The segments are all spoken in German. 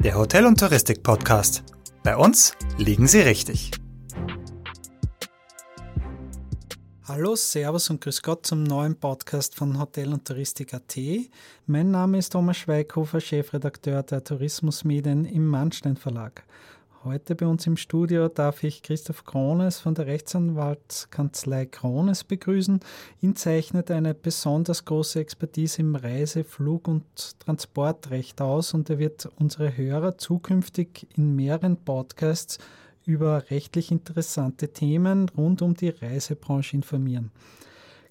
der Hotel- und Touristik-Podcast. Bei uns liegen Sie richtig. Hallo, Servus und Grüß Gott zum neuen Podcast von Hotel und Touristik.at. Mein Name ist Thomas Schweighofer, Chefredakteur der Tourismusmedien im Mannstein Verlag. Heute bei uns im Studio darf ich Christoph Krones von der Rechtsanwaltskanzlei Krones begrüßen. Ihn zeichnet eine besonders große Expertise im Reise-, Flug- und Transportrecht aus und er wird unsere Hörer zukünftig in mehreren Podcasts über rechtlich interessante Themen rund um die Reisebranche informieren.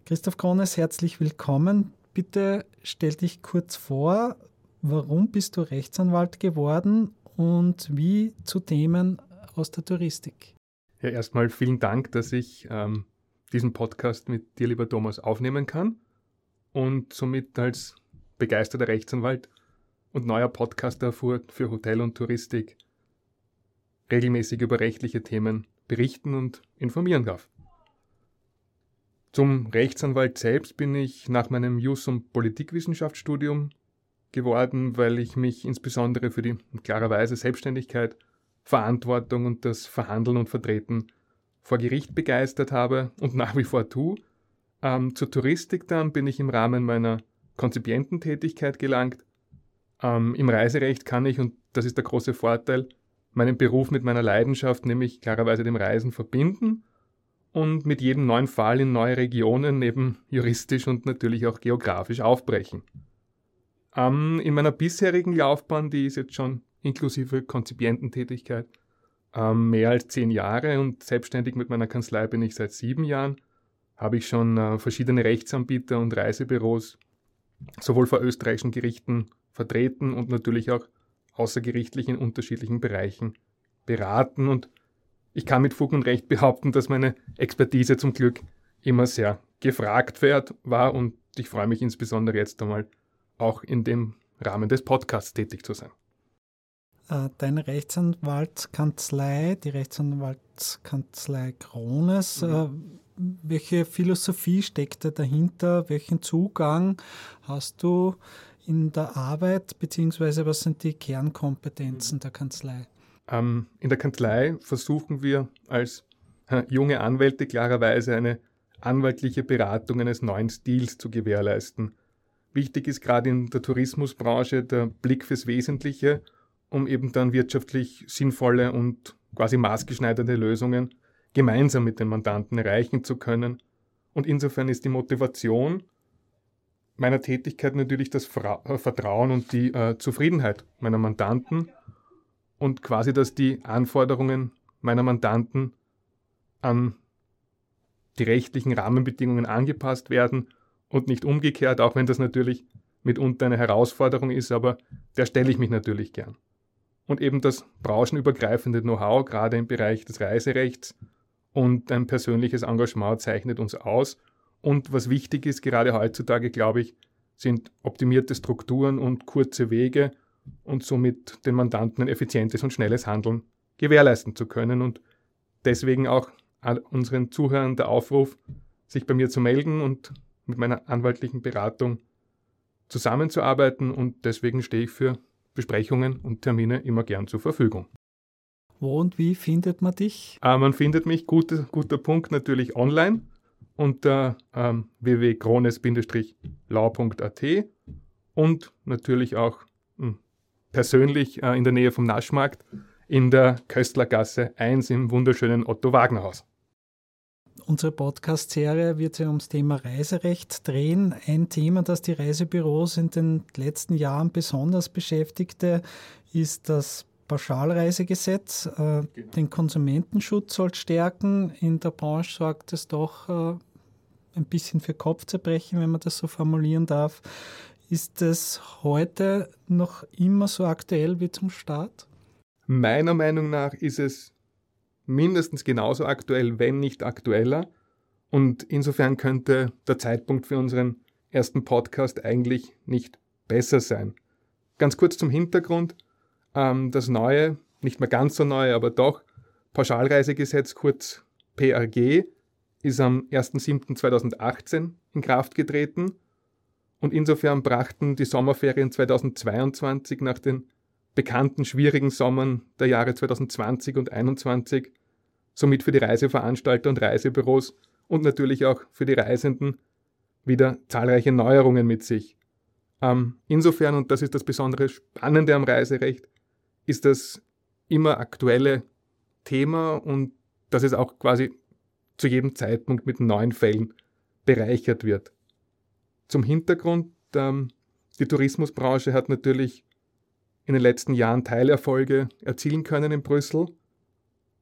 Christoph Krones, herzlich willkommen. Bitte stell dich kurz vor, warum bist du Rechtsanwalt geworden und wie zu Themen aus der Touristik. Ja, erstmal vielen Dank, dass ich ähm, diesen Podcast mit dir, lieber Thomas, aufnehmen kann und somit als begeisterter Rechtsanwalt und neuer Podcaster für, Hotel und Touristik regelmäßig über rechtliche Themen berichten und informieren darf. Zum Rechtsanwalt selbst bin ich nach meinem Jus- und Politikwissenschaftsstudium geworden, weil ich mich insbesondere für die klarerweise Selbstständigkeit, Verantwortung und das Verhandeln und Vertreten vor Gericht begeistert habe und nach wie vor tue. Ähm, zur Touristik dann bin ich im Rahmen meiner Konzipiententätigkeit gelangt. Ähm, Im Reiserecht kann ich, und das ist der große Vorteil, meinen Beruf mit meiner Leidenschaft, nämlich klarerweise dem Reisen, verbinden und mit jedem neuen Fall in neue Regionen neben juristisch und natürlich auch geografisch aufbrechen. Ähm, in meiner bisherigen Laufbahn, die ist jetzt schon inklusive Konzipiententätigkeit ähm, mehr als zehn Jahre und selbstständig mit meiner Kanzlei bin ich seit sieben Jahren, habe ich schon äh, verschiedene Rechtsanbieter und Reisebüros sowohl vor österreichischen Gerichten vertreten und natürlich auch außergerichtlich in unterschiedlichen Bereichen beraten. Und ich kann mit Fug und Recht behaupten, dass meine Expertise zum Glück immer sehr gefragt wird, war. Und ich freue mich insbesondere jetzt einmal auch in dem Rahmen des Podcasts tätig zu sein. Äh, deine Rechtsanwaltskanzlei, die Rechtsanwaltskanzlei Krones, mhm. Äh, welche Philosophie steckt da dahinter? Welchen Zugang hast du in der Arbeit, beziehungsweise was sind die Kernkompetenzen der Kanzlei? Ähm, in der Kanzlei versuchen wir als äh, junge Anwälte klarerweise eine anwaltliche Beratung eines neuen Stils zu gewährleisten. Wichtig ist gerade in der Tourismusbranche der Blick fürs Wesentliche, um eben dann wirtschaftlich sinnvolle und quasi maßgeschneiderte Lösungen gemeinsam mit den Mandanten erreichen zu können. Und insofern ist die Motivation meiner Tätigkeit natürlich das äh, Vertrauen und die äh, Zufriedenheit meiner Mandanten und quasi, dass die Anforderungen meiner Mandanten an die rechtlichen Rahmenbedingungen angepasst werden und nicht umgekehrt, auch wenn das natürlich mitunter eine Herausforderung ist, aber der stelle ich mich natürlich gern. Und eben das branchenübergreifende Know-how, gerade im Bereich des Reiserechts und ein persönliches Engagement zeichnet uns aus. Und was wichtig ist, gerade heutzutage, glaube ich, sind optimierte Strukturen und kurze Wege und somit den Mandanten ein effizientes und schnelles Handeln gewährleisten zu können. Und deswegen auch unseren Zuhörern der Aufruf, sich bei mir zu melden und mit meiner anwaltlichen Beratung zusammenzuarbeiten und deswegen stehe ich für Besprechungen und Termine immer gern zur Verfügung. Wo und wie findet man dich? Äh, man findet mich, guter, guter Punkt, natürlich online unter ähm, www.krones-lau.at und natürlich auch mh, hm, persönlich äh, in der Nähe vom Naschmarkt in der Köstlergasse 1 im wunderschönen Otto Wagner Haus. Unsere Podcast-Serie wird sich ums Thema Reiserecht drehen. Ein Thema, das die Reisebüros in den letzten Jahren besonders beschäftigte, ist das Pauschalreisegesetz. Äh, genau. Den Konsumentenschutz soll stärken. In der Branche sorgt es doch äh, ein bisschen für Kopfzerbrechen, wenn man das so formulieren darf. Ist es heute noch immer so aktuell wie zum Start? Meiner Meinung nach ist es mindestens genauso aktuell, wenn nicht aktueller. Und insofern könnte der Zeitpunkt für unseren ersten Podcast eigentlich nicht besser sein. Ganz kurz zum Hintergrund. Ähm, das neue, nicht mehr ganz so neue, aber doch, Pauschalreisegesetz, kurz PRG, ist am 1.7.2018 in Kraft getreten. Und insofern brachten die Sommerferien 2022 nach den bekannten schwierigen Sommern der Jahre 2020 und 2021 somit für die Reiseveranstalter und Reisebüros und natürlich auch für die Reisenden wieder zahlreiche Neuerungen mit sich. Ähm, insofern, und das ist das besondere Spannende am Reiserecht, ist das immer aktuelle Thema und dass es auch quasi zu jedem Zeitpunkt mit neuen Fällen bereichert wird. Zum Hintergrund, ähm, die Tourismusbranche hat natürlich in den letzten Jahren Teilerfolge erzielen können in Brüssel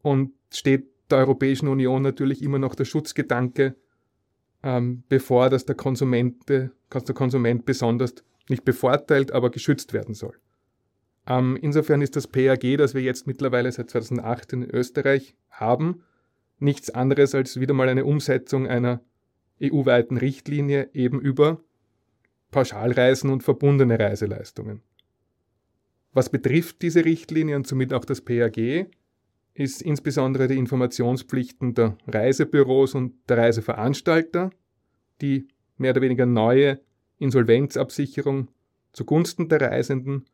und steht der Europäischen Union natürlich immer noch der Schutzgedanke ähm, bevor, dass der Konsument, der Konsument besonders nicht bevorteilt, aber geschützt werden soll. Ähm, insofern ist das PAG, das wir jetzt mittlerweile seit 2008 in Österreich haben, nichts anderes als wieder mal eine Umsetzung einer EU-weiten Richtlinie eben über Pauschalreisen und verbundene Reiseleistungen. Was betrifft diese Richtlinie und somit auch das PAG, ist insbesondere die Informationspflichten der Reisebüros und der Reiseveranstalter, die mehr oder weniger neue Insolvenzabsicherung zugunsten der Reisenden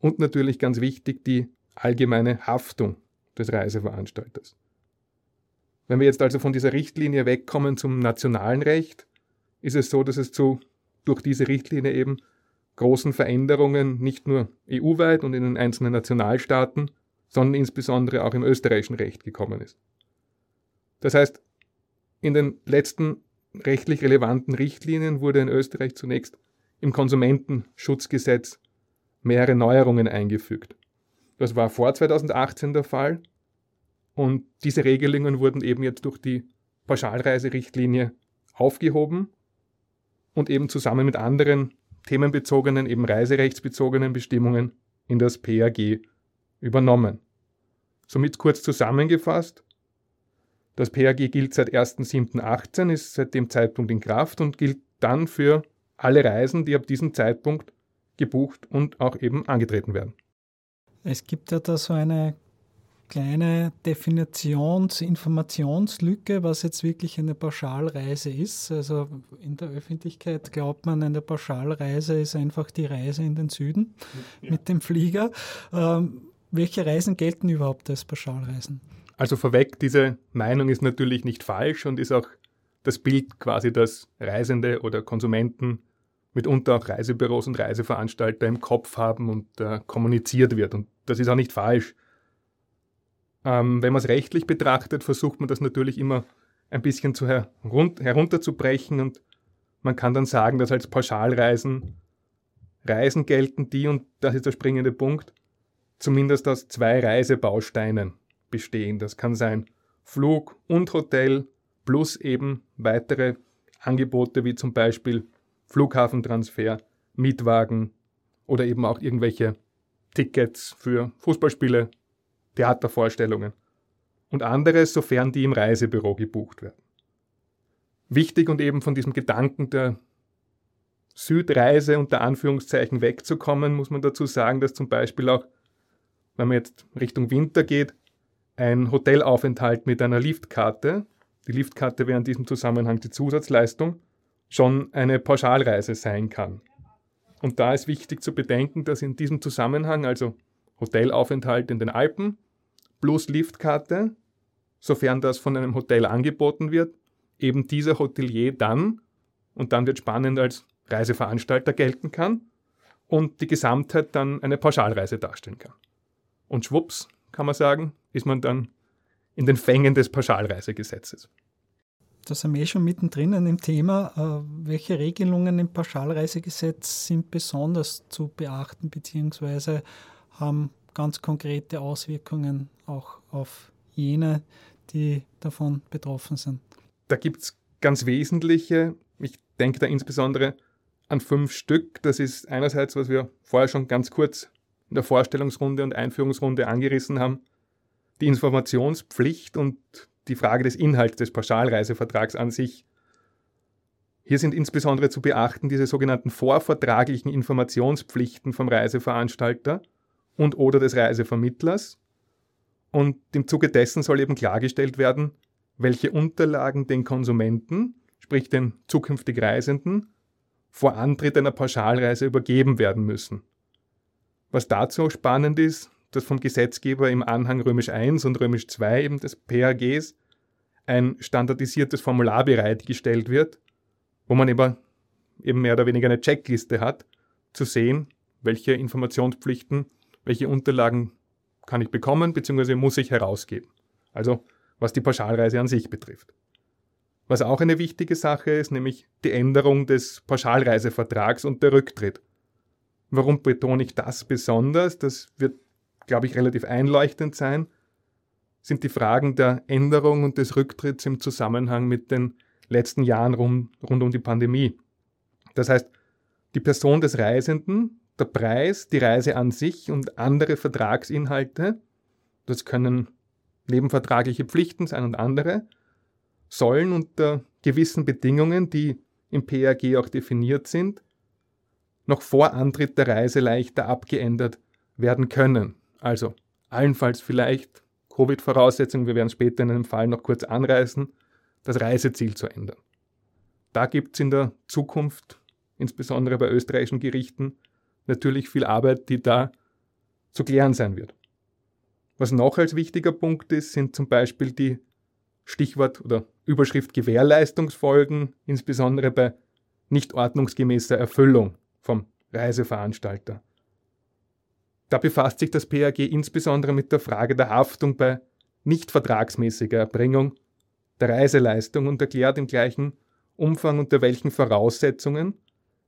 und natürlich ganz wichtig die allgemeine Haftung des Reiseveranstalters. Wenn wir jetzt also von dieser Richtlinie wegkommen zum nationalen Recht, ist es so, dass es zu durch diese Richtlinie eben großen Veränderungen nicht nur EU-weit und in den einzelnen Nationalstaaten, sondern insbesondere auch im österreichischen Recht gekommen ist. Das heißt, in den letzten rechtlich relevanten Richtlinien wurde in Österreich zunächst im Konsumentenschutzgesetz mehrere Neuerungen eingefügt. Das war vor 2018 der Fall und diese Regelungen wurden eben jetzt durch die Pauschalreiserichtlinie aufgehoben und eben zusammen mit anderen themenbezogenen, eben reiserechtsbezogenen Bestimmungen in das PAG übernommen. Somit kurz zusammengefasst, das PAG gilt seit 1.7.18, ist seit dem Zeitpunkt in Kraft und gilt dann für alle Reisen, die ab diesem Zeitpunkt gebucht und auch eben angetreten werden. Es gibt ja da so eine kleine Definitions-, Informationslücke, was jetzt wirklich eine Pauschalreise ist. Also in der Öffentlichkeit glaubt man, eine Pauschalreise ist einfach die Reise in den Süden ja. mit dem Flieger. Ähm, welche Reisen gelten überhaupt als Pauschalreisen? Also vorweg, diese Meinung ist natürlich nicht falsch und ist auch das Bild quasi, dass Reisende oder Konsumenten mitunter auch Reisebüros und Reiseveranstalter im Kopf haben und äh, kommuniziert wird. Und das ist auch nicht falsch. Ähm, wenn man es rechtlich betrachtet, versucht man das natürlich immer ein bisschen zu her herunterzubrechen und man kann dann sagen, dass als Pauschalreisen Reisen gelten, die, und das ist der springende Punkt, zumindest aus zwei Reisebausteinen bestehen. Das kann sein Flug und Hotel plus eben weitere Angebote wie zum Beispiel Flughafentransfer, Mietwagen oder eben auch irgendwelche Tickets für Fußballspiele, Theatervorstellungen und anderes, sofern die im Reisebüro gebucht werden. Wichtig und eben von diesem Gedanken der Südreise unter Anführungszeichen wegzukommen, muss man dazu sagen, dass zum Beispiel auch, wenn man jetzt Richtung Winter geht, ein Hotelaufenthalt mit einer Liftkarte, die Liftkarte wäre in diesem Zusammenhang die Zusatzleistung, schon eine Pauschalreise sein kann. Und da ist wichtig zu bedenken, dass in diesem Zusammenhang, also Hotelaufenthalt in den Alpen plus Liftkarte, sofern das von einem Hotel angeboten wird, eben dieser Hotelier dann, und dann wird spannend als Reiseveranstalter gelten kann und die Gesamtheit dann eine Pauschalreise darstellen kann. Und schwupps, kann man sagen, ist man dann in den Fängen des Pauschalreisegesetzes. Da sind wir eh schon mittendrin in dem Thema. Äh, welche Regelungen im Pauschalreisegesetz sind besonders zu beachten, beziehungsweise haben ganz konkrete Auswirkungen auch auf jene, die davon betroffen sind? Da gibt es ganz wesentliche. Ich denke da insbesondere an fünf Stück. Das ist einerseits, was wir vorher schon ganz kurz in der Vorstellungsrunde und Einführungsrunde angerissen haben, die Informationspflicht und die Frage des Inhalts des Pauschalreisevertrags an sich. Hier sind insbesondere zu beachten diese sogenannten vorvertraglichen Informationspflichten vom Reiseveranstalter und oder des Reisevermittlers. Und im Zuge dessen soll eben klargestellt werden, welche Unterlagen den Konsumenten, sprich den zukünftig Reisenden, vor Antritt einer Pauschalreise übergeben werden müssen. Was dazu spannend ist, dass vom Gesetzgeber im Anhang Römisch I und Römisch II eben des PAGs ein standardisiertes Formular bereitgestellt wird, wo man eben, eben mehr oder weniger eine Checkliste hat, zu sehen, welche Informationspflichten, welche Unterlagen kann ich bekommen bzw. muss ich herausgeben. Also was die Pauschalreise an sich betrifft. Was auch eine wichtige Sache ist, nämlich die Änderung des Pauschalreisevertrags und der Rücktritt. Warum betone ich das besonders? Das wird, glaube ich, relativ einleuchtend sein. Sind die Fragen der Änderung und des Rücktritts im Zusammenhang mit den letzten Jahren rund, rund um die Pandemie. Das heißt, die Person des Reisenden, der Preis, die Reise an sich und andere Vertragsinhalte, das können nebenvertragliche Pflichten sein und andere, sollen unter gewissen Bedingungen, die im PRG auch definiert sind, noch vor Antritt der Reise leichter abgeändert werden können. Also allenfalls vielleicht Covid-Voraussetzungen, wir werden später in einem Fall noch kurz anreißen, das Reiseziel zu ändern. Da gibt es in der Zukunft, insbesondere bei österreichischen Gerichten, natürlich viel Arbeit, die da zu klären sein wird. Was noch als wichtiger Punkt ist, sind zum Beispiel die Stichwort oder Überschrift Gewährleistungsfolgen, insbesondere bei nicht ordnungsgemäßer Erfüllung vom Reiseveranstalter. Da befasst sich das PAG insbesondere mit der Frage der Haftung bei nicht vertragsmäßiger Erbringung der Reiseleistung und erklärt im gleichen Umfang unter welchen Voraussetzungen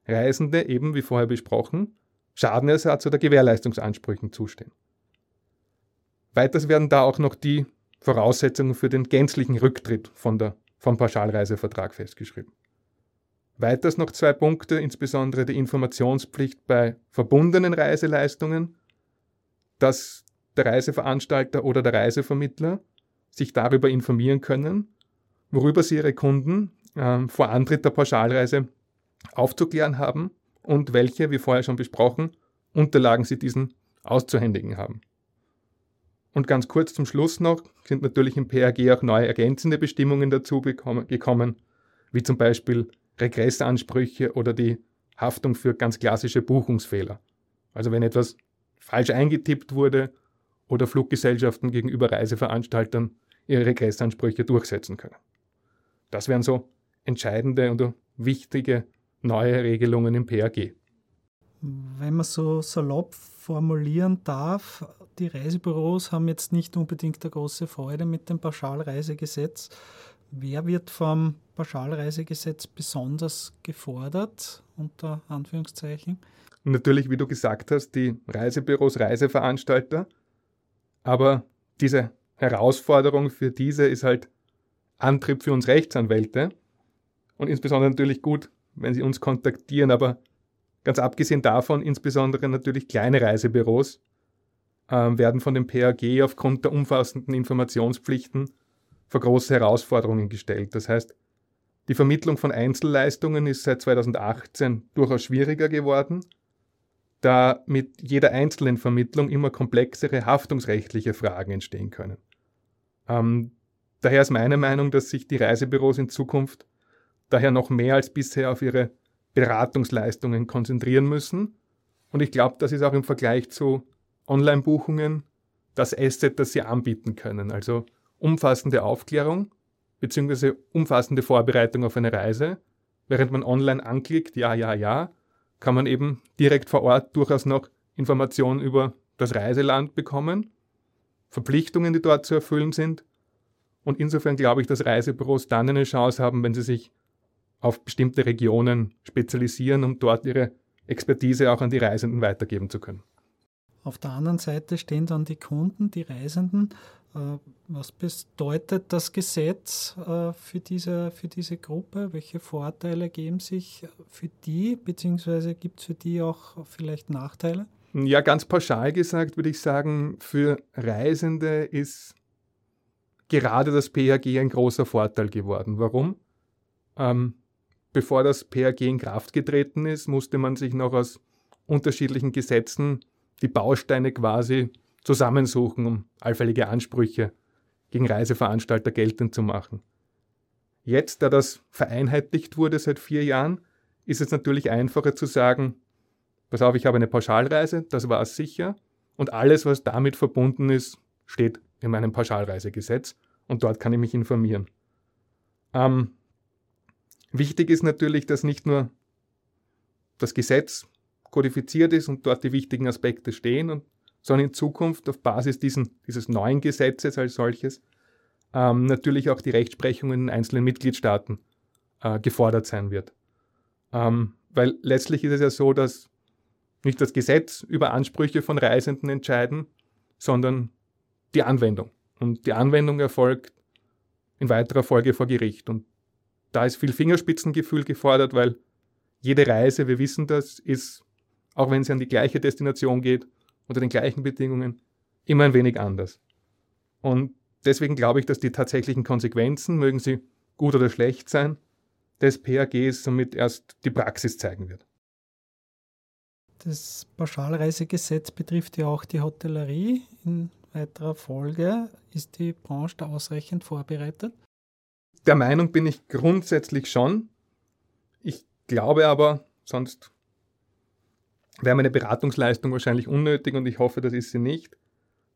Reisende eben, wie vorher besprochen, Schadenersatz oder Gewährleistungsansprüchen zustehen. Weiters werden da auch noch die Voraussetzungen für den gänzlichen Rücktritt von der, vom Pauschalreisevertrag festgeschrieben. Weiters noch zwei Punkte, insbesondere die Informationspflicht bei verbundenen Reiseleistungen, dass der Reiseveranstalter oder der Reisevermittler sich darüber informieren können, worüber sie ihre Kunden äh, vor Antritt der Pauschalreise aufzuklären haben und welche, wie vorher schon besprochen, Unterlagen sie diesen auszuhändigen haben. Und ganz kurz zum Schluss noch sind natürlich im PRG auch neue ergänzende Bestimmungen dazu gekommen, wie zum Beispiel Regressansprüche oder die Haftung für ganz klassische Buchungsfehler. Also wenn etwas falsch eingetippt wurde oder Fluggesellschaften gegenüber Reiseveranstaltern ihre Regressansprüche durchsetzen können. Das wären so entscheidende und wichtige neue Regelungen im PRG. Wenn man so salopp formulieren darf, die Reisebüros haben jetzt nicht unbedingt eine große Freude mit dem Pauschalreisegesetz. Wer wird vom Pauschalreisegesetz besonders gefordert, unter Anführungszeichen? Natürlich, wie du gesagt hast, die Reisebüros, Reiseveranstalter. Aber diese Herausforderung für diese ist halt Antrieb für uns Rechtsanwälte. Und insbesondere natürlich gut, wenn sie uns kontaktieren, aber ganz abgesehen davon, insbesondere natürlich kleine Reisebüros, äh, werden von dem PAG aufgrund der umfassenden Informationspflichten vor große Herausforderungen gestellt. Das heißt, die Vermittlung von Einzelleistungen ist seit 2018 durchaus schwieriger geworden, da mit jeder einzelnen Vermittlung immer komplexere haftungsrechtliche Fragen entstehen können. Ähm, daher ist meine Meinung, dass sich die Reisebüros in Zukunft daher noch mehr als bisher auf ihre Beratungsleistungen konzentrieren müssen. Und ich glaube, das ist auch im Vergleich zu Online-Buchungen das Asset, das sie anbieten können. Also umfassende Aufklärung bzw. umfassende Vorbereitung auf eine Reise. Während man online anklickt, ja, ja, ja, kann man eben direkt vor Ort durchaus noch Informationen über das Reiseland bekommen, Verpflichtungen, die dort zu erfüllen sind. Und insofern glaube ich, dass Reisebüros dann eine Chance haben, wenn sie sich auf bestimmte Regionen spezialisieren, um dort ihre Expertise auch an die Reisenden weitergeben zu können. Auf der anderen Seite stehen dann die Kunden, die Reisenden. Äh, was bedeutet das Gesetz äh, für diese, für diese Gruppe? Welche Vorteile geben sich für die, beziehungsweise gibt es für die auch vielleicht Nachteile? Ja, ganz pauschal gesagt würde ich sagen, für Reisende ist gerade das PHG ein großer Vorteil geworden. Warum? Ähm, bevor das PHG in Kraft getreten ist, musste man sich noch aus unterschiedlichen Gesetzen die Bausteine quasi zusammensuchen, um allfällige Ansprüche gegen Reiseveranstalter geltend zu machen. Jetzt, da das vereinheitlicht wurde seit vier Jahren, ist es natürlich einfacher zu sagen, pass auf, ich habe eine Pauschalreise, das war es sicher. Und alles, was damit verbunden ist, steht in meinem Pauschalreisegesetz und dort kann ich mich informieren. Ähm, wichtig ist natürlich, dass nicht nur das Gesetz kodifiziert ist und dort die wichtigen Aspekte stehen, und, sondern in Zukunft auf Basis diesen, dieses neuen Gesetzes als solches ähm, natürlich auch die Rechtsprechung in den einzelnen Mitgliedstaaten äh, gefordert sein wird. Ähm, weil letztlich ist es ja so, dass nicht das Gesetz über Ansprüche von Reisenden entscheiden, sondern die Anwendung. Und die Anwendung erfolgt in weiterer Folge vor Gericht. Und da ist viel Fingerspitzengefühl gefordert, weil jede Reise, wir wissen das, ist, auch wenn sie an die gleiche Destination geht, unter den gleichen Bedingungen, immer ein wenig anders. Und deswegen glaube ich, dass die tatsächlichen Konsequenzen, mögen sie gut oder schlecht sein, des PAGs somit erst die Praxis zeigen wird. Das Pauschalreisegesetz betrifft ja auch die Hotellerie. In weiterer Folge ist die Branche da ausreichend vorbereitet? Der Meinung bin ich grundsätzlich schon. Ich glaube aber, sonst wäre meine Beratungsleistung wahrscheinlich unnötig und ich hoffe, das ist sie nicht,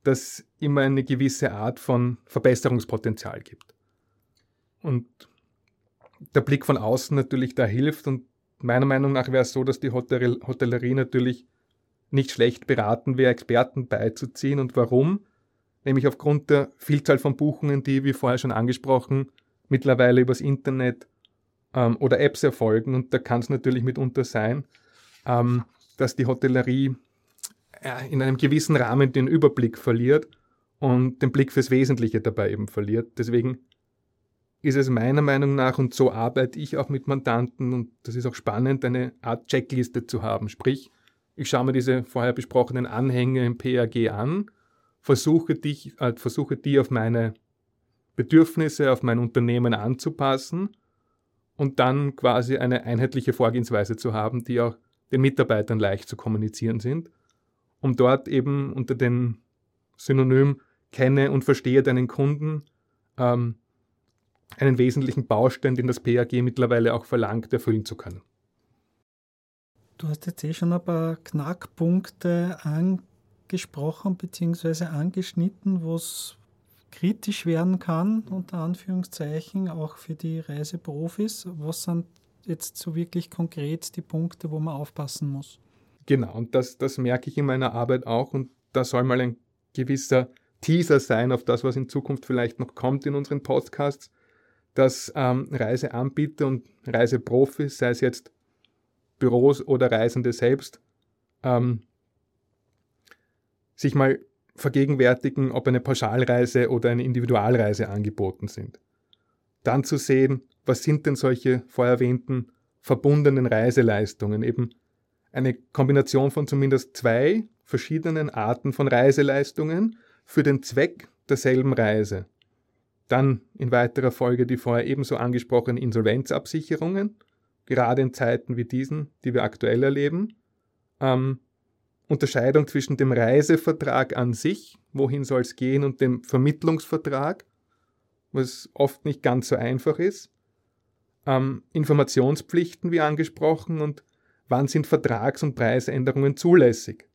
dass immer eine gewisse Art von Verbesserungspotenzial gibt. Und der Blick von außen natürlich da hilft und meiner Meinung nach wäre es so, dass die Hotellerie natürlich nicht schlecht beraten wäre, Experten beizuziehen. Und warum? Nämlich aufgrund der Vielzahl von Buchungen, die, wie vorher schon angesprochen, mittlerweile übers Internet ähm, oder Apps erfolgen. Und da kann es natürlich mitunter sein, ähm, dass die Hotellerie äh, in einem gewissen Rahmen den Überblick verliert und den Blick fürs Wesentliche dabei eben verliert. Deswegen ist es meiner Meinung nach, und so arbeite ich auch mit Mandanten, und das ist auch spannend, eine Art Checkliste zu haben. Sprich, ich schaue mir diese vorher besprochenen Anhänge im PAG an, versuche, dich, äh, versuche die auf meine Bedürfnisse, auf mein Unternehmen anzupassen und dann quasi eine einheitliche Vorgehensweise zu haben, die auch den Mitarbeitern leicht zu kommunizieren sind, um dort eben unter dem Synonym kenne und verstehe deinen Kunden ähm, einen wesentlichen Baustein, den das PAG mittlerweile auch verlangt, erfüllen zu können. Du hast jetzt eh schon ein paar Knackpunkte angesprochen bzw. angeschnitten, wo es kritisch werden kann, unter Anführungszeichen, auch für die Reiseprofis. Was sind jetzt so wirklich konkret die Punkte, wo man aufpassen muss? Genau, und das, das merke ich in meiner Arbeit auch und da soll mal ein gewisser Teaser sein auf das, was in Zukunft vielleicht noch kommt in unseren Podcasts dass ähm, Reiseanbieter und Reiseprofis, sei es jetzt Büros oder Reisende selbst, ähm, sich mal vergegenwärtigen, ob eine Pauschalreise oder eine Individualreise angeboten sind. Dann zu sehen, was sind denn solche vorher erwähnten verbundenen Reiseleistungen, eben eine Kombination von zumindest zwei verschiedenen Arten von Reiseleistungen für den Zweck derselben Reise. Dann in weiterer Folge die vorher ebenso angesprochenen Insolvenzabsicherungen, gerade in Zeiten wie diesen, die wir aktuell erleben. Ähm, Unterscheidung zwischen dem Reisevertrag an sich, wohin soll es gehen, und dem Vermittlungsvertrag, was oft nicht ganz so einfach ist. Ähm, Informationspflichten, wie angesprochen, und wann sind Vertrags- und Preisänderungen zulässig?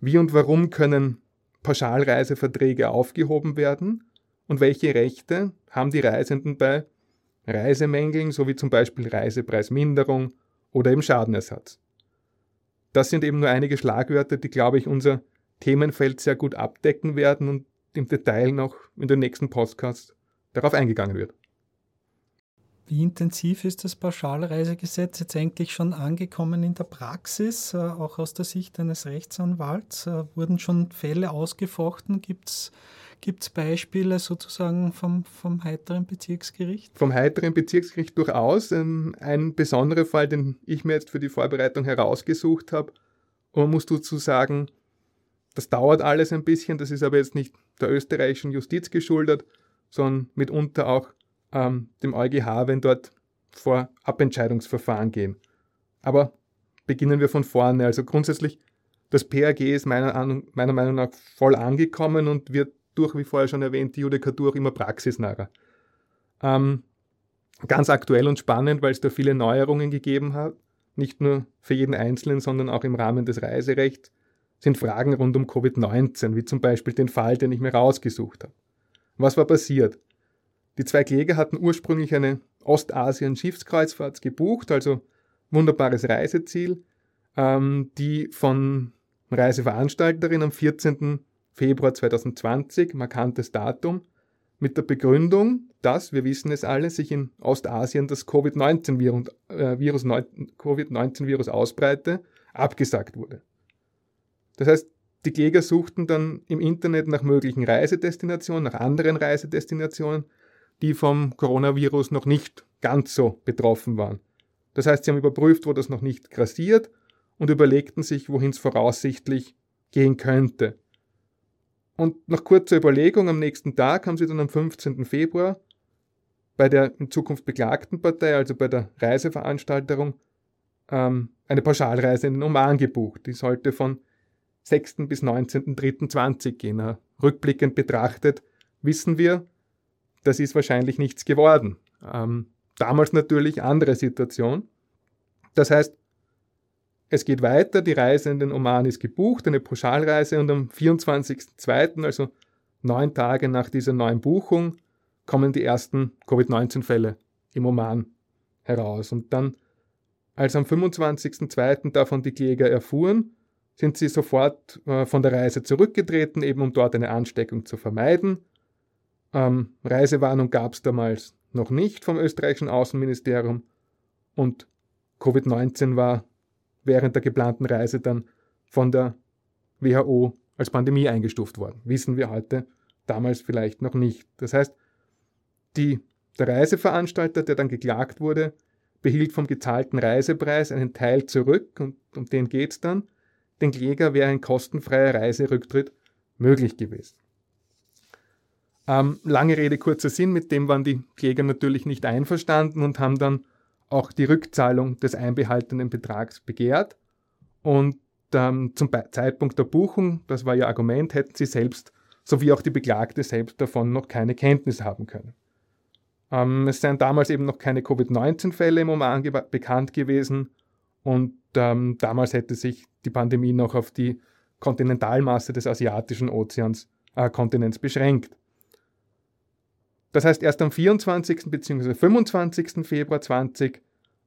Wie und warum können Pauschalreiseverträge aufgehoben werden? und welche Rechte haben die Reisenden bei Reisemängeln sowie zum Beispiel Reisepreisminderung oder im Schadenersatz. Das sind eben nur einige Schlagwörter, die, glaube ich, unser Themenfeld sehr gut abdecken werden und im Detail noch in den nächsten Podcasts darauf eingegangen wird. Wie intensiv ist das Pauschalreisegesetz jetzt eigentlich schon angekommen in der Praxis, äh, auch aus der Sicht eines Rechtsanwalts? Äh, wurden schon Fälle ausgefochten? Gibt es Beispiele sozusagen vom, vom heiteren Bezirksgericht? Vom heiteren Bezirksgericht durchaus. Ähm, ein besonderer Fall, den ich mir jetzt für die Vorbereitung herausgesucht habe. Und man muss dazu sagen, das dauert alles ein bisschen. Das ist aber jetzt nicht der österreichischen Justiz geschuldet, sondern mitunter auch ähm, dem EuGH, wenn dort vor Abentscheidungsverfahren gehen. Aber beginnen wir von vorne. Also grundsätzlich, das PAG ist meiner, meiner Meinung nach voll angekommen und wird durch, wie vorher schon erwähnt, die Judikatur auch immer praxisnaher. Ähm, ganz aktuell und spannend, weil es da viele Neuerungen gegeben hat, nicht nur für jeden Einzelnen, sondern auch im Rahmen des Reiserechts, sind Fragen rund um Covid-19, wie zum Beispiel den Fall, den ich mir rausgesucht habe. Was war passiert? Die zwei Kläger hatten ursprünglich eine Ostasien-Schiffskreuzfahrt gebucht, also wunderbares Reiseziel, ähm, die von Reiseveranstalterin am 14. Februar 2020, markantes Datum, mit der Begründung, dass, wir wissen es alle, sich in Ostasien das Covid-19-Virus äh, Virus, COVID ausbreite, abgesagt wurde. Das heißt, die Kläger suchten dann im Internet nach möglichen Reisedestinationen, nach anderen Reisedestinationen, die vom Coronavirus noch nicht ganz so betroffen waren. Das heißt, sie haben überprüft, wo das noch nicht grassiert und überlegten sich, wohin es voraussichtlich gehen könnte. Und nach kurzer Überlegung am nächsten Tag haben sie dann am 15. Februar bei der in Zukunft beklagten Partei, also bei der Reiseveranstalterung, ähm, eine Pauschalreise in den Oman gebucht. Die sollte von 6. bis 19.03.20 gehen. Rückblickend betrachtet wissen wir, das ist wahrscheinlich nichts geworden. Ähm, damals natürlich andere Situation. Das heißt, es geht weiter, die Reise in den Oman ist gebucht, eine Pauschalreise und am 24.02., also neun Tage nach dieser neuen Buchung, kommen die ersten Covid-19-Fälle im Oman heraus. Und dann, als am 25.02. davon die Kläger erfuhren, sind sie sofort äh, von der Reise zurückgetreten, eben um dort eine Ansteckung zu vermeiden. Ähm, Reisewarnung gab es damals noch nicht vom österreichischen Außenministerium und Covid-19 war während der geplanten Reise dann von der WHO als Pandemie eingestuft worden. Wissen wir heute damals vielleicht noch nicht. Das heißt, die, der Reiseveranstalter, der dann geklagt wurde, behielt vom gezahlten Reisepreis einen Teil zurück und um den geht es dann. Den Kläger wäre ein kostenfreier Reiserücktritt möglich gewesen. Ähm, lange Rede, kurzer Sinn, mit dem waren die Kläger natürlich nicht einverstanden und haben dann auch die Rückzahlung des einbehaltenen Betrags begehrt. Und ähm, zum Zeitpunkt der Buchung, das war ihr Argument, hätten sie selbst sowie auch die Beklagte selbst davon noch keine Kenntnis haben können. Ähm, es seien damals eben noch keine Covid-19-Fälle im Oman bekannt gewesen und ähm, damals hätte sich die Pandemie noch auf die Kontinentalmasse des asiatischen Ozeans, äh, Kontinents beschränkt. Das heißt, erst am 24. bzw. 25. Februar 20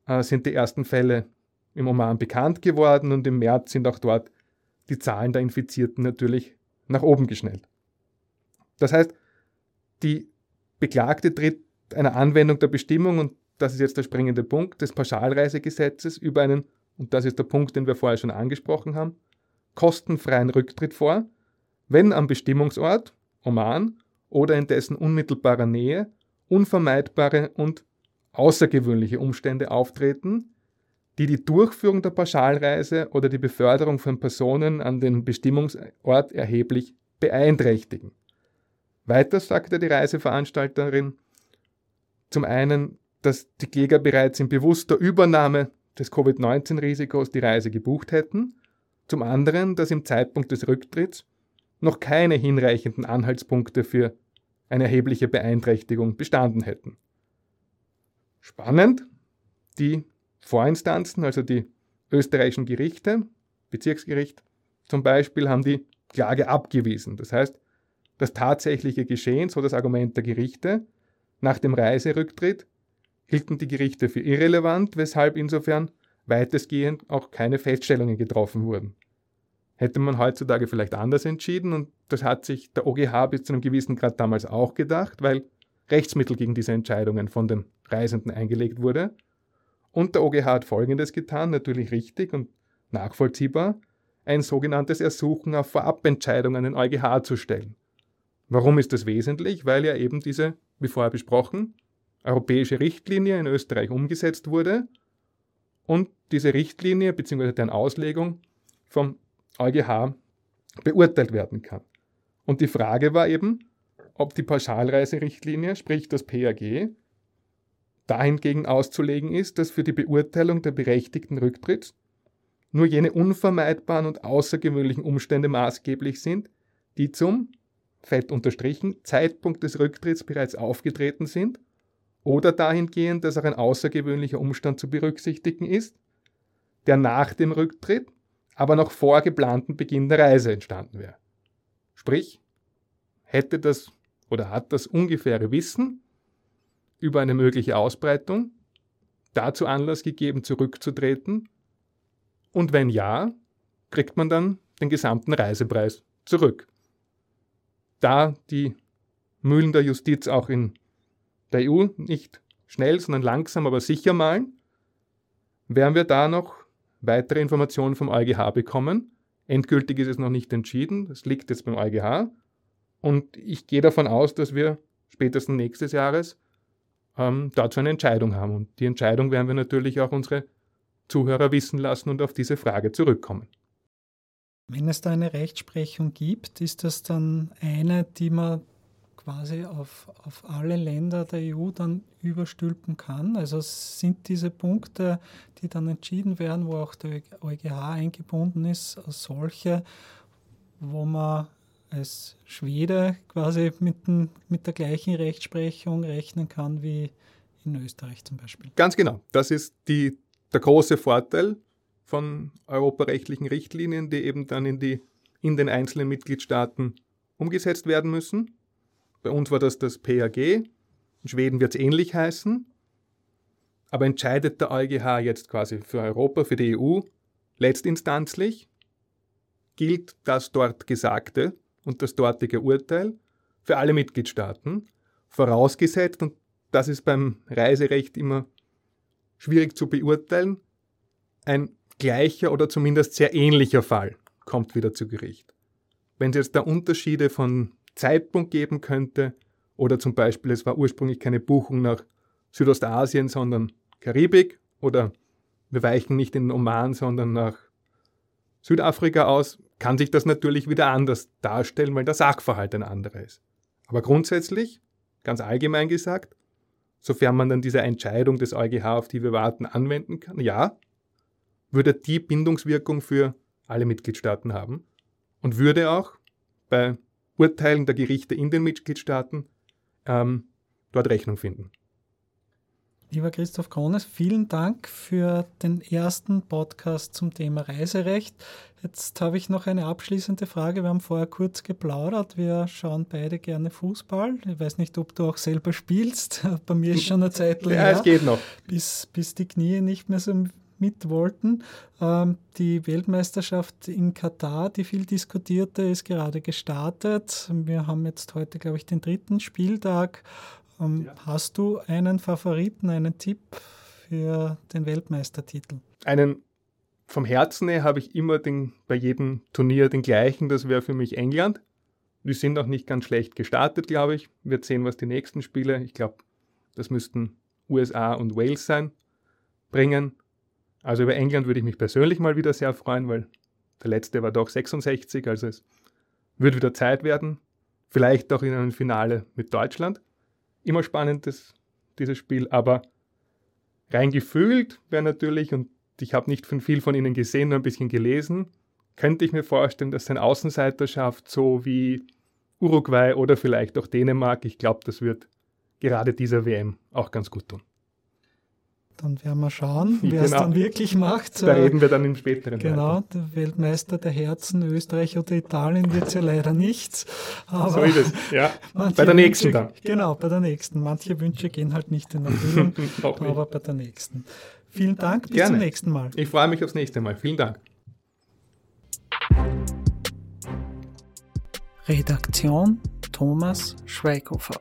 äh, sind die ersten Fälle im Oman bekannt geworden und im März sind auch dort die Zahlen der Infizierten natürlich nach oben geschnellt. Das heißt, die Beklagte tritt einer Anwendung der Bestimmung, und das ist jetzt der springende Punkt, des Pauschalreisegesetzes über einen, und das ist der Punkt, den wir vorher schon angesprochen haben, kostenfreien Rücktritt vor, wenn am Bestimmungsort, Oman, oder in dessen unmittelbarer Nähe unvermeidbare und außergewöhnliche Umstände auftreten, die die Durchführung der Pauschalreise oder die Beförderung von Personen an den Bestimmungsort erheblich beeinträchtigen. Weiter sagte die Reiseveranstalterin zum einen, dass die Kläger bereits in bewusster Übernahme des Covid-19-Risikos die Reise gebucht hätten, zum anderen, dass im Zeitpunkt des Rücktritts noch keine hinreichenden Anhaltspunkte für eine erhebliche Beeinträchtigung bestanden hätten. Spannend, die Vorinstanzen, also die österreichischen Gerichte, Bezirksgericht zum Beispiel, haben die Klage abgewiesen. Das heißt, das tatsächliche Geschehen, so das Argument der Gerichte, nach dem Reiserücktritt hielten die Gerichte für irrelevant, weshalb insofern weitestgehend auch keine Feststellungen getroffen wurden hätte man heutzutage vielleicht anders entschieden und das hat sich der OGH bis zu einem gewissen Grad damals auch gedacht, weil Rechtsmittel gegen diese Entscheidungen von den Reisenden eingelegt wurde. Und der OGH hat Folgendes getan, natürlich richtig und nachvollziehbar, ein sogenanntes Ersuchen auf Vorabentscheidungen an den EuGH zu stellen. Warum ist das wesentlich? Weil ja eben diese, wie vorher besprochen, europäische Richtlinie in Österreich umgesetzt wurde und diese Richtlinie bzw. deren Auslegung vom EuGH beurteilt werden kann. Und die Frage war eben, ob die Pauschalreiserichtlinie, sprich das PAG, dahingegen auszulegen ist, dass für die Beurteilung der berechtigten Rücktritts nur jene unvermeidbaren und außergewöhnlichen Umstände maßgeblich sind, die zum, fett unterstrichen, Zeitpunkt des Rücktritts bereits aufgetreten sind, oder dahingehend, dass auch ein außergewöhnlicher Umstand zu berücksichtigen ist, der nach dem Rücktritt, aber noch vor geplanten Beginn der Reise entstanden wäre. Sprich, hätte das oder hat das ungefähre Wissen über eine mögliche Ausbreitung dazu Anlass gegeben, zurückzutreten? Und wenn ja, kriegt man dann den gesamten Reisepreis zurück. Da die Mühlen der Justiz auch in der EU nicht schnell, sondern langsam, aber sicher malen, werden wir da noch weitere Informationen vom EuGH bekommen. Endgültig ist es noch nicht entschieden, das liegt jetzt beim EuGH. Und ich gehe davon aus, dass wir spätestens nächstes Jahres ähm, dazu eine Entscheidung haben. Und die Entscheidung werden wir natürlich auch unsere Zuhörer wissen lassen und auf diese Frage zurückkommen. Wenn es da eine Rechtsprechung gibt, ist das dann eine, die man quasi auf, auf alle Länder der EU dann überstülpen kann? Also sind diese Punkte, die dann entschieden werden, wo auch der EuGH eingebunden ist, solche, wo man als Schwede quasi mit, den, mit der gleichen Rechtsprechung rechnen kann wie in Österreich zum Beispiel. Ganz genau. Das ist die, der große Vorteil von europarechtlichen Richtlinien, die eben dann in, die, in den einzelnen Mitgliedstaaten umgesetzt werden müssen. Bei uns war das das PAG. In Schweden wird es ähnlich heißen. Aber entscheidet der EuGH jetzt quasi für Europa, für die EU, letztinstanzlich, gilt das dort Gesagte und das dortige Urteil für alle Mitgliedstaaten, vorausgesetzt, und das ist beim Reiserecht immer schwierig zu beurteilen, ein gleicher oder zumindest sehr ähnlicher Fall kommt wieder zu Gericht. Wenn es jetzt da Unterschiede von Zeitpunkt geben könnte, oder zum Beispiel es war ursprünglich keine Buchung nach Südostasien, sondern Karibik, oder wir weichen nicht in Oman, sondern nach Südafrika aus, kann sich das natürlich wieder anders darstellen, weil der Sachverhalt ein anderer ist. Aber grundsätzlich, ganz allgemein gesagt, sofern man dann diese Entscheidung des EuGH, auf die wir warten, anwenden kann, ja, würde die Bindungswirkung für alle Mitgliedstaaten haben. Und würde auch bei Urteilen der Gerichte in den Mitgliedstaaten ähm, dort Rechnung finden. Lieber Christoph Krones, vielen Dank für den ersten Podcast zum Thema Reiserecht. Jetzt habe ich noch eine abschließende Frage. Wir haben vorher kurz geplaudert. Wir schauen beide gerne Fußball. Ich weiß nicht, ob du auch selber spielst. Bei mir ist schon eine Zeit lang. Ja, es geht noch. Bis, bis die Knie nicht mehr so mit wollten. Ähm, die Weltmeisterschaft in Katar, die viel diskutierte, ist gerade gestartet. Wir haben jetzt heute, glaube ich, den dritten Spieltag. Ähm, ja. Hast du einen Favoriten, einen Tipp für den Weltmeistertitel? Einen vom Herzen her habe ich immer den, bei jedem Turnier den gleichen, das wäre für mich England. Die sind auch nicht ganz schlecht gestartet, glaube ich. Wir sehen, was die nächsten Spiele, ich glaube, das müssten USA und Wales sein, bringen. Also über England würde ich mich persönlich mal wieder sehr freuen, weil der letzte war doch 66, also es wird wieder Zeit werden. Vielleicht auch in einem Finale mit Deutschland immer spannend, das, dieses Spiel, aber rein gefühlt wäre natürlich, und ich habe nicht viel von ihnen gesehen, nur ein bisschen gelesen, könnte ich mir vorstellen, dass ein Außenseiter schafft, so wie Uruguay oder vielleicht auch Dänemark. Ich glaube, das wird gerade dieser WM auch ganz gut tun. Dann werden wir schauen, wer genau. es dann wirklich macht. Da reden wir dann im späteren. Genau, weiter. der Weltmeister der Herzen, Österreich oder Italien wird es ja leider nichts. Aber so ist es, ja. Bei der nächsten Wünsche, dann. Genau, bei der nächsten. Manche Wünsche gehen halt nicht in Erfüllung, aber bei der nächsten. Vielen Dank, bis Gerne. zum nächsten Mal. Ich freue mich aufs nächste Mal. Vielen Dank. Redaktion Thomas Schweighofer.